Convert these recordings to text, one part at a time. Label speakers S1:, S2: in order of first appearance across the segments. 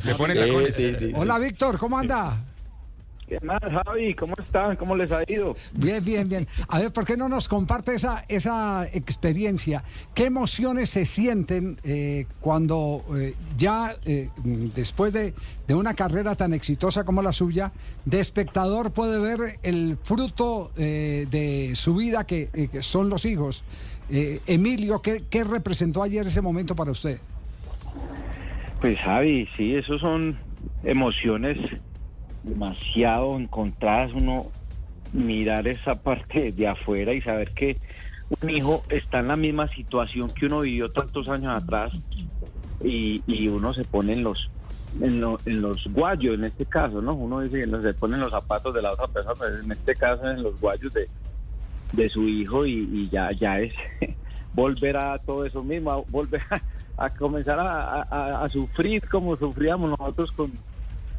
S1: Se pone
S2: Hola, Víctor, ¿cómo anda?
S1: ¿Qué más, Javi? ¿Cómo están? ¿Cómo les ha ido?
S2: Bien, bien, bien. A ver, ¿por qué no nos comparte esa, esa experiencia? ¿Qué emociones se sienten eh, cuando eh, ya eh, después de, de, una carrera tan exitosa como la suya, de espectador puede ver el fruto de su vida que, que son los hijos? Emilio, ¿qué, ¿qué representó ayer ese momento para usted?
S1: Pues Javi, sí, esos son emociones demasiado encontradas, uno mirar esa parte de afuera y saber que un hijo está en la misma situación que uno vivió tantos años atrás y, y uno se pone en los en, los guayos en este caso, ¿no? Uno dice, se pone en los zapatos de la otra persona, en este caso en los guayos de, de su hijo y, ya, ya es volver a todo eso mismo, volver a, comenzar a, sufrir como sufríamos nosotros con,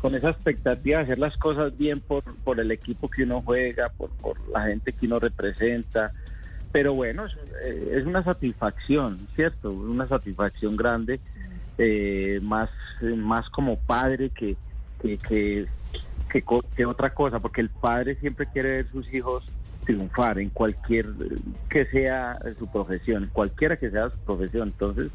S1: con esa expectativa de hacer las cosas bien por, por el equipo que uno juega, por, por la gente que uno representa. Pero bueno, es, eh, una satisfacción, ¿cierto? Una satisfacción grande, eh, más, más como padre que, que, que, que, otra cosa, porque el padre siempre quiere ver sus hijos triunfar en cualquier que sea su profesión, cualquiera que sea su profesión. Entonces,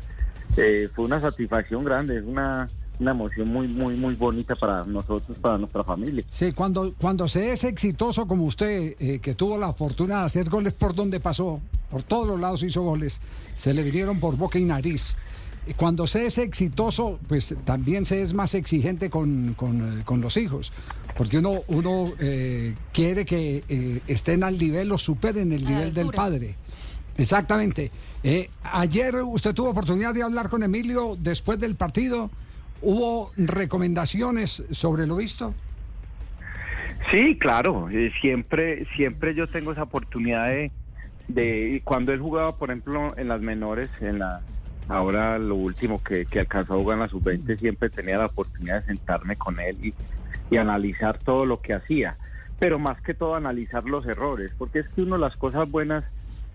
S1: eh, fue una satisfacción grande, es una una emoción muy, muy, muy bonita para nosotros, para nuestra familia.
S2: Sí, cuando, cuando se es exitoso como usted, eh, que tuvo la fortuna de hacer goles por donde pasó, por todos los lados hizo goles, se le vinieron por boca y nariz. Cuando se es exitoso, pues también se es más exigente con, con, eh, los hijos, porque uno, uno eh, quiere que estén al nivel o superen el nivel del padre. Exactamente. ayer usted tuvo oportunidad de hablar con Emilio después del partido. ¿Hubo recomendaciones sobre lo visto?
S1: Sí, claro. Eh, siempre, siempre yo tengo esa oportunidad de, de, cuando él jugaba, por ejemplo, en las menores, en la ahora lo último que, que alcanzó a jugar en la sub-20, siempre tenía la oportunidad de sentarme con él y, analizar todo lo que hacía. Pero más que todo analizar los errores, porque es que uno las cosas buenas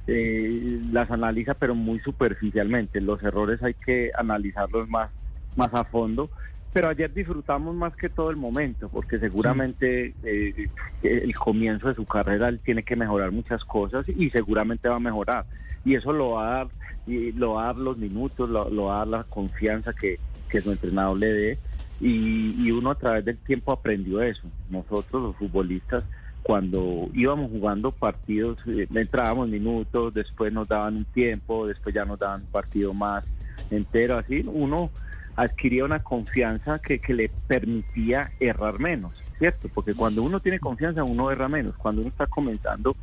S1: eh, las analiza, pero muy superficialmente. Los errores hay que analizarlos más más a fondo. Pero ayer disfrutamos más que todo el momento, porque seguramente eh, el comienzo de su carrera él tiene que mejorar muchas cosas y seguramente va a mejorar. Y eso lo va a dar, y lo va a dar los minutos, lo, va a dar la confianza que, que su entrenador le dé. Y, y, uno a través del tiempo aprendió eso. Nosotros los futbolistas cuando íbamos jugando partidos, eh, entrábamos minutos, después nos daban un tiempo, después ya nos daban un partido más entero, así uno adquiría una confianza que, que le permitía errar menos, ¿cierto? Porque cuando uno tiene confianza uno erra menos, cuando uno está comenzando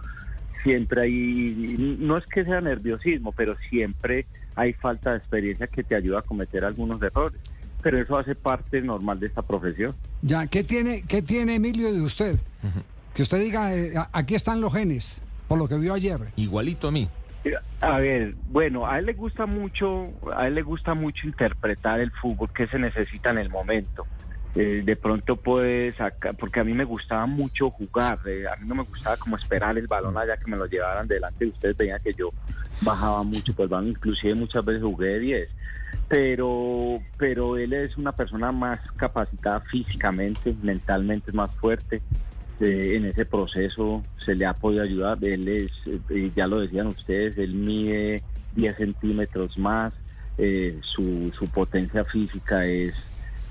S1: siempre hay, no es que sea nerviosismo, pero siempre hay falta de experiencia que te ayuda a cometer algunos errores. Pero eso hace parte normal de esta profesión.
S2: Ya, ¿qué tiene, qué tiene Emilio de usted? Que usted diga, eh, aquí están los genes, por lo que vio ayer.
S3: Igualito a mí.
S1: A ver, bueno, a él le gusta mucho, a él le gusta mucho interpretar el fútbol que se necesita en el momento. Eh, de pronto puede sacar, porque a mí me gustaba mucho jugar, eh, a mí no me gustaba como esperar el balón allá que me lo llevaran delante. Ustedes veían que yo bajaba mucho, pues van, inclusive muchas veces jugué de 10. Pero, pero él es una persona más capacitada físicamente, mentalmente es más fuerte. Este, en ese proceso se le ha podido ayudar. Él es, eh, ya lo decían ustedes, él mide 10 centímetros más, eh, su, su potencia física es,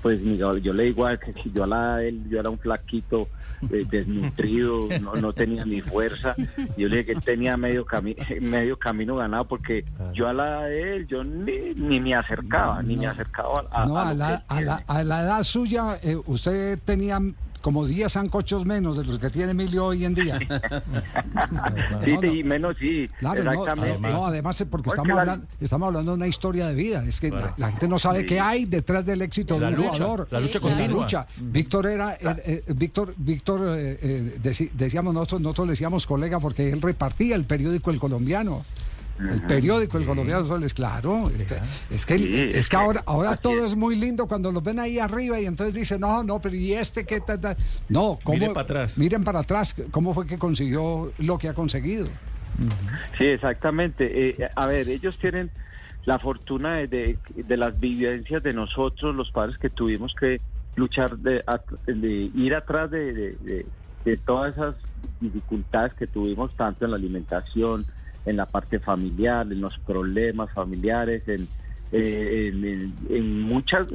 S1: pues yo le digo que si yo a la él, yo era un flaquito eh, desnutrido, no, no, tenía ni fuerza. Yo le dije que él tenía medio, camino medio camino ganado porque yo a la de él, yo ni, ni me acercaba, ni me acercaba
S2: a, a, la, a, la, a la edad suya, usted tenía como 10 sancochos menos de los que tiene Emilio hoy en día.
S1: Sí,
S2: No, no.
S1: sí, menos sí,
S2: Claro, no,
S1: exactamente.
S2: no, además es porque
S1: Porque
S2: estamos,
S1: la-
S2: hablando, estamos hablando de una historia de vida. Es que la, la gente no sabe qué hay detrás del éxito de un
S3: lucha,
S2: jugador.
S3: la lucha
S2: de la
S3: continua.
S2: lucha. Víctor era, eh, eh, Víctor, Víctor eh, eh, decíamos nosotros, nosotros le decíamos colega porque él repartía el periódico El Colombiano. El periódico El Colombiano, eso les- claro. este, es que,
S1: Sí,
S2: es
S1: es
S2: que ahora, ahora todo
S1: es.
S2: muy lindo cuando los ven ahí arriba y entonces dicen, no, no, pero ¿y este qué? ta, ta?". No, ¿cómo?
S3: Miren para atrás.
S2: Miren para atrás, ¿cómo fue que consiguió lo que ha conseguido?
S1: Sí, exactamente. Eh, a ver, ellos tienen la fortuna de, de- de las vivencias de nosotros, los padres que tuvimos que luchar, de, de ir atrás de, de- de- de todas esas dificultades que tuvimos, tanto en la alimentación, en la parte familiar, en los problemas familiares, en, eh, en, muchas,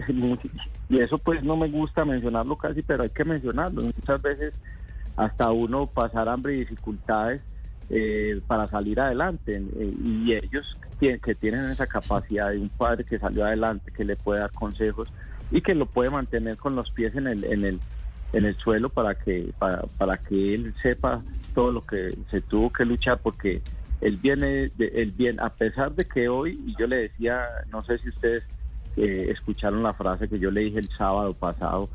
S1: y eso pues no me gusta mencionarlo casi, pero hay que mencionarlo. Muchas veces hasta uno pasar hambre y dificultades eh, para salir adelante. Eh, y ellos tien- que tienen esa capacidad de un padre que salió adelante, que le puede dar consejos y que lo puede mantener con los pies en el, en el, en el suelo para que, para, para que él sepa todo lo que se tuvo que luchar, porque él viene, de, él viene, a pesar de que hoy, y yo le decía, no sé si ustedes eh, escucharon la frase que yo le dije el sábado pasado,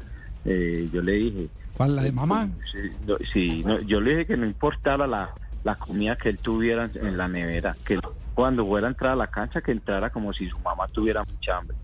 S1: eh, yo le dije,
S2: ¿Cuál, la de mamá?
S1: Sí, no, sí, no, yo le dije que no importara la, la comida que él tuviera en, en la nevera, que cuando fuera a entrar a la cancha, que entrara como si su mamá tuviera mucha hambre.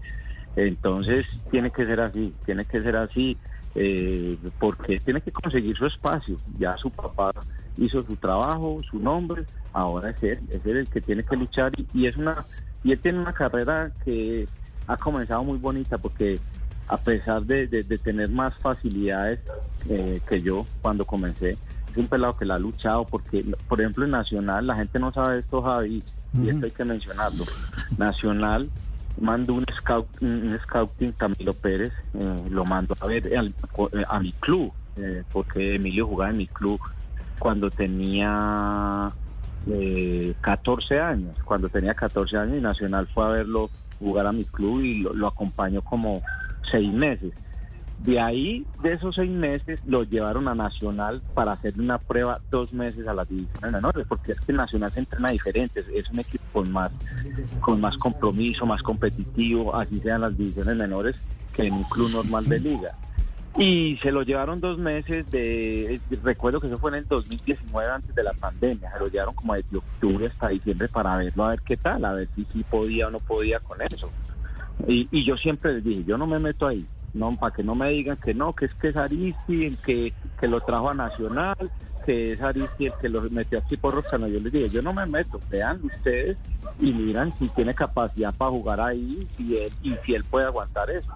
S1: Entonces, tiene que ser así, tiene que ser así, eh, porque tiene que conseguir su espacio. Ya su papá hizo su trabajo, su nombre, ahora es él, es él el que tiene que luchar y, y es una y él tiene una carrera que ha comenzado muy bonita porque a pesar de, de- de tener más facilidades eh, que yo cuando comencé, es un pelado que la ha luchado porque, por ejemplo, en Nacional, la gente no sabe esto, Javi, y esto hay que mencionarlo. Nacional mandó un, scout, un scouting, Camilo Pérez, eh, lo mandó a ver al- a mi club, eh, porque Emilio jugaba en mi club cuando tenía eh, 14 años. Cuando tenía 14 años y Nacional fue a verlo jugar a mi club y lo, lo acompañó como seis meses. De ahí, de esos seis meses, lo llevaron a Nacional para hacer una prueba dos meses a las divisiones menores, porque es que Nacional se entrena diferente, es- un equipo con más, con más compromiso, más competitivo, así sean las divisiones menores, que en un club normal de liga. Y se lo llevaron dos meses de, recuerdo que eso fue en el 2019 antes de la pandemia, se lo llevaron como desde octubre hasta diciembre para verlo a ver qué tal, a ver si sí podía o no podía con eso. Y, y yo siempre les dije, yo no me meto ahí, no para que no me digan que no, que es que es Aristi que, que lo trajo a Nacional, que es Aristi el que lo metió aquí por Roscano. Yo les dije, yo no me meto, vean ustedes y miran si tiene capacidad para jugar ahí si él, y si él puede aguantar eso.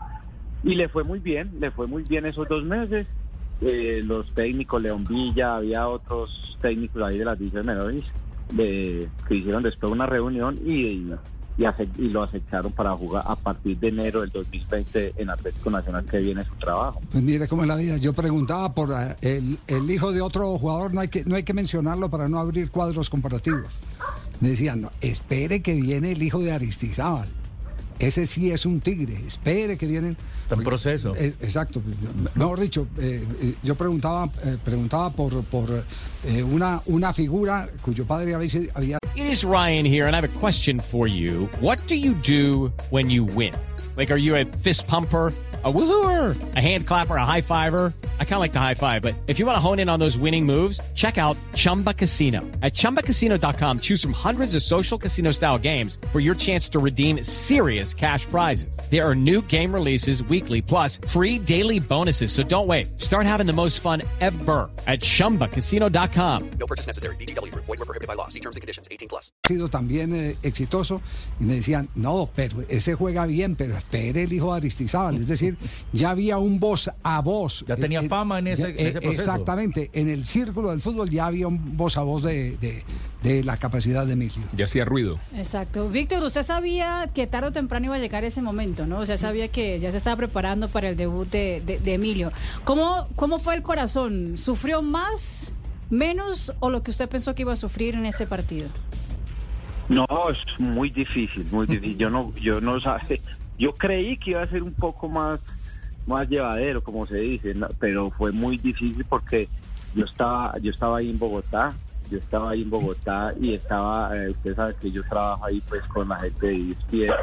S1: Y le fue muy bien, le fue muy bien esos dos meses. Eh, los técnicos, León Villa, había otros técnicos ahí de las divisiones menores de- que hicieron después una reunión y, y, lo aceptaron para jugar a partir de enero del 2020 en Atlético Nacional que viene su trabajo.
S2: Pues mire cómo es la vida. Yo preguntaba por eh, el, el hijo de otro jugador, no hay que no hay que mencionarlo para no abrir cuadros comparativos. Me decían, no, espere que viene el hijo de Aristizábal. Ese sí es un tigre, espere que vienen.
S3: Está en proceso.
S2: Eh, exacto. Mejor dicho, eh, eh, yo preguntaba eh, preguntaba por, por eh, una, una figura cuyo padre había, había
S4: It is Ryan here, and I have a question for you. What do you do when you win? Like, are you a fist pumper? A woohooer, a hand clapper, a high fiver. I kind of like the high five, but if you want to hone in on those winning moves, check out Chumba Casino. At chumbacasino.com, choose from hundreds of social casino style games for your chance to redeem serious cash prizes. There are new game releases weekly, plus free daily bonuses. So don't wait. Start having the most fun ever at chumbacasino.com.
S2: sido también eh, exitoso y me decían, no, pero ese juega bien, pero espere el hijo de Aristizábal. Es decir, ya había un voz a voz.
S3: Ya tenía fama en ese- en ese proceso.
S2: Exactamente, en el círculo del fútbol ya había un voz a voz de, de- de la capacidad de Emilio.
S5: Ya hacía ruido.
S6: Exacto. Víctor, usted sabía que tarde o temprano iba a llegar ese momento, ¿no? O sea, sabía que ya se estaba preparando para el debut de, de- de Emilio. ¿Cómo, ¿Cómo fue el corazón? ¿Sufrió más, menos o lo que usted pensó que iba a sufrir en ese partido?
S1: No, es muy difícil, muy difícil. Yo no, yo no sabe, yo creí que iba a ser un poco más, más llevadero, como se dice, ¿no? pero fue muy difícil porque yo estaba, yo estaba ahí en Bogotá, yo estaba ahí en Bogotá y estaba, eh, usted sabe que yo trabajo ahí pues con la gente de ESPN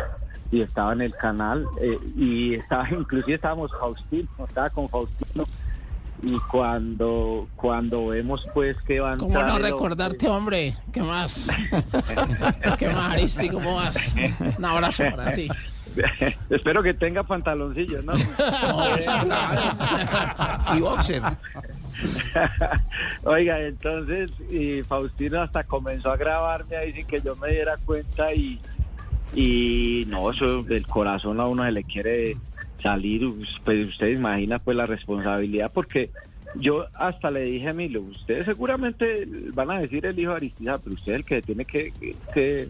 S1: y estaba en el canal eh, y estaba, inclusive estábamos Faustino, estaba con Faustino y cuando cuando vemos pues que van
S5: ¿Cómo no recordarte, hombre? ¿Qué más? ¿Qué más, Aristi? ¿Cómo vas? Un abrazo para ti.
S1: Espero que tenga pantaloncillos, ¿no?
S5: Y boxer.
S1: Oiga, entonces y Faustino hasta comenzó a grabarme ahí sin que yo me diera cuenta y, y no, eso del corazón a uno se le quiere salir, pues usted imagina pues la responsabilidad porque yo hasta le dije a Emilio, ustedes seguramente van a decir el hijo de Aristiza, pero usted es el que tiene que, que,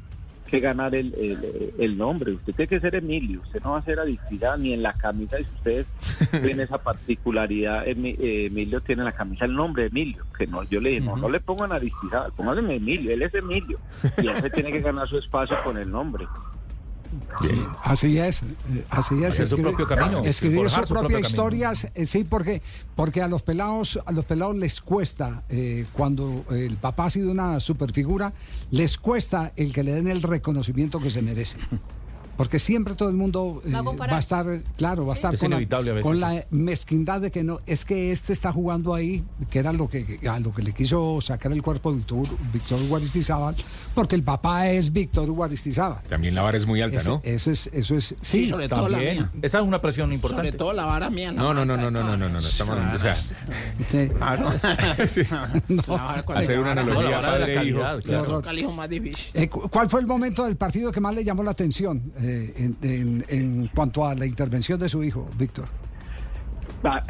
S1: que ganar el, el, el nombre, usted tiene que ser Emilio, usted no va a ser Aristiza ni en la camisa, y si ustedes ven esa particularidad, eh, Emilio tiene en la camisa el nombre de Emilio, que no, yo le dije, no, no le pongan Aristiza, pónganle Emilio, él es Emilio, y él se tiene que ganar su espacio con el nombre.
S2: Así es, eh, así es.
S3: Hacer su propio camino,
S2: Escribir
S3: su propio
S2: propias
S3: camino.
S2: historias, eh, sí, porque porque a los pelados a los pelados les cuesta eh, cuando el papá ha sido una superfigura, les cuesta el que le den el reconocimiento que se merece. Porque siempre todo el mundo eh,
S6: Va a comparar.
S2: va a estar, claro, va a estar
S3: Es
S2: con la, con mezquindad de que no, es que este está jugando ahí, que era lo que a lo que le quiso sacar el cuerpo de Víctor, Víctor Guaristizábal, porque el papá es Víctor Guaristizábal.
S7: También la vara es muy alta,
S2: Ese-
S7: ¿no?
S2: Eso es, eso es,
S5: Sí,
S2: sí.
S5: sobre todo la mía.
S3: Esa es una presión
S5: Sobre
S3: importante.
S5: todo la vara mía. la
S7: No, no, no, no, no, no, no, no, no, estamos hablando, o sea,
S2: sí.
S5: Claro.
S7: sí,
S5: La vara con
S7: hacer una analogía
S3: No, la vara de la
S7: padre-hijo.
S3: claro.
S5: difícil.
S2: Eh, cu- ¿Cuál fue el momento del partido que más le llamó la atención eh, en, en- en cuanto a la intervención de su hijo, Víctor?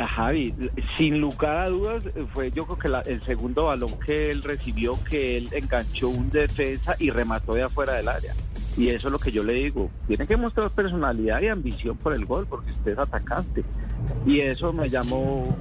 S1: Javi, sin lugar a dudas, fue yo creo que la- el segundo balón que él recibió, que él enganchó un defensa y remató de afuera del área. Y eso es lo que yo le digo. Tiene que mostrar personalidad y ambición por el gol, porque usted es atacante. Y eso me llamó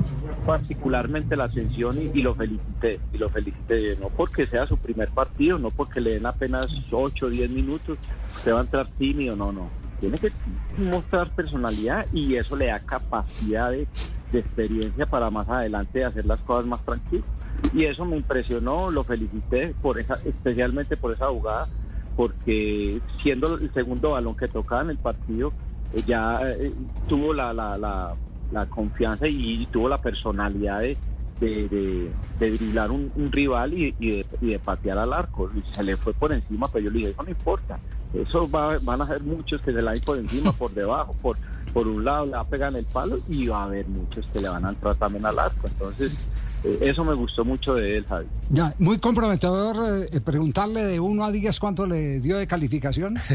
S1: particularmente la atención y, lo felicité. Y lo felicité, no porque sea su primer partido, no porque le den apenas 8 o 10 minutos, usted va a entrar tímido, no, no. Tiene que mostrar personalidad y eso le da capacidad de, de experiencia para más adelante hacer las cosas más tranquilas. Y eso me impresionó, lo felicité por esa, especialmente por esa jugada, porque siendo el segundo balón que tocaba en el partido, eh, ya eh, tuvo la, la, la, la confianza y, tuvo la personalidad de, de, de, de driblar un, un rival y, y de, y de patear al arco. Y se le fue por encima, pero yo le dije, eso no importa. Eso va, van a ser muchos que se le van a ir por encima, por debajo, por, por un lado le va a pegar en el palo y va a haber muchos que le van a entrar también al arco. Entonces, eh, eso me gustó mucho de él, Javi.
S2: Ya, muy comprometedor eh, preguntarle de 1 a 10 cuánto le dio de calificación.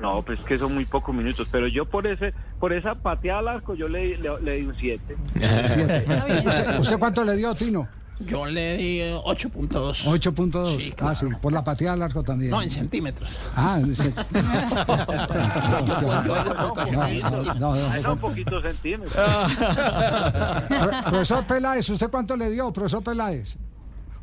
S1: No, pues que son muy pocos minutos, pero yo por ese por esa pateada al arco yo le, le, le di un 7.
S2: Siete.
S6: Está bien.
S2: ¿Usted, usted cuánto le dio, Tino?
S5: Yo le di eh, 8.2.
S2: 8.2.
S5: Sí,
S2: Ah, sí,
S5: claro.
S2: por la pateada al arco también.
S5: No, en centímetros.
S2: Ah,
S5: en
S2: No, no,
S5: centímetros.
S2: no, no.
S1: Un poquito centímetros.
S2: Pro- Profesor Peláez, ¿usted cuánto le dio, profesor Peláez?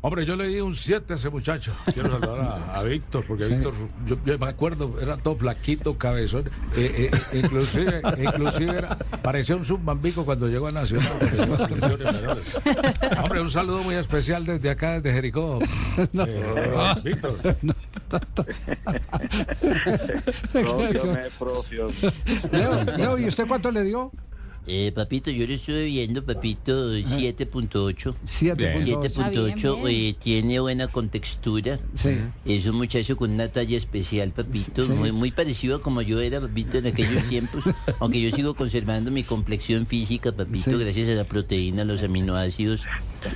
S8: Hombre, yo le di un 7 a ese muchacho. Quiero saludar a, a Víctor, porque Víctor, yo, yo me acuerdo, era todo flaquito, cabezón. Eh, eh, inclusive, inclusive era- parecía un subbambico cuando llegó a Nacional. a. Hombre, un saludo muy especial desde acá, desde Jericó. Eh, Víctor.
S1: Propio, me propio.
S2: Leo, Leo, ¿y usted cuánto le dio?
S9: Eh, papito, yo le estuve viendo, papito, 7.8.
S2: 7.8.
S9: 7.8 eh, tiene buena contextura.
S2: Sí.
S9: Es un muchacho con una talla especial, papito.
S2: Sí.
S9: Muy, muy parecido a como yo era, papito, en aquellos tiempos. aunque yo sigo conservando mi complexión física, papito,
S2: Sí.
S9: gracias a la proteína, los aminoácidos.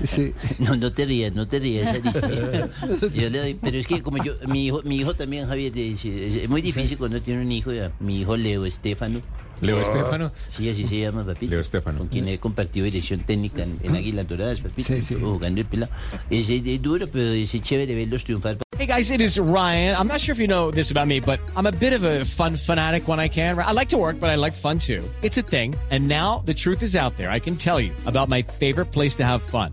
S2: Sí.
S9: No, no te rías, no te rías. Yo le doy, pero es que como yo, mi hijo, mi hijo también, Javier, es, es muy difícil cuando tiene un hijo, ya. mi hijo Leo Estefano.
S7: Leo Estefano.
S9: Sí, así se llama, papito.
S7: Leo Estefano.
S9: Con quien he compartido dirección técnica en, en Águilas Doradas, papito.
S2: Sí, sí.
S9: Jugando el pelado. Es, es duro, pero es chévere verlos triunfar.
S4: Hey guys, it is Ryan. I'm not sure if you know this about me, but I'm a bit of a fun fanatic when I can. I like to work, but I like fun too. It's a thing. And now the truth is out there. I can tell you about my favorite place to have fun.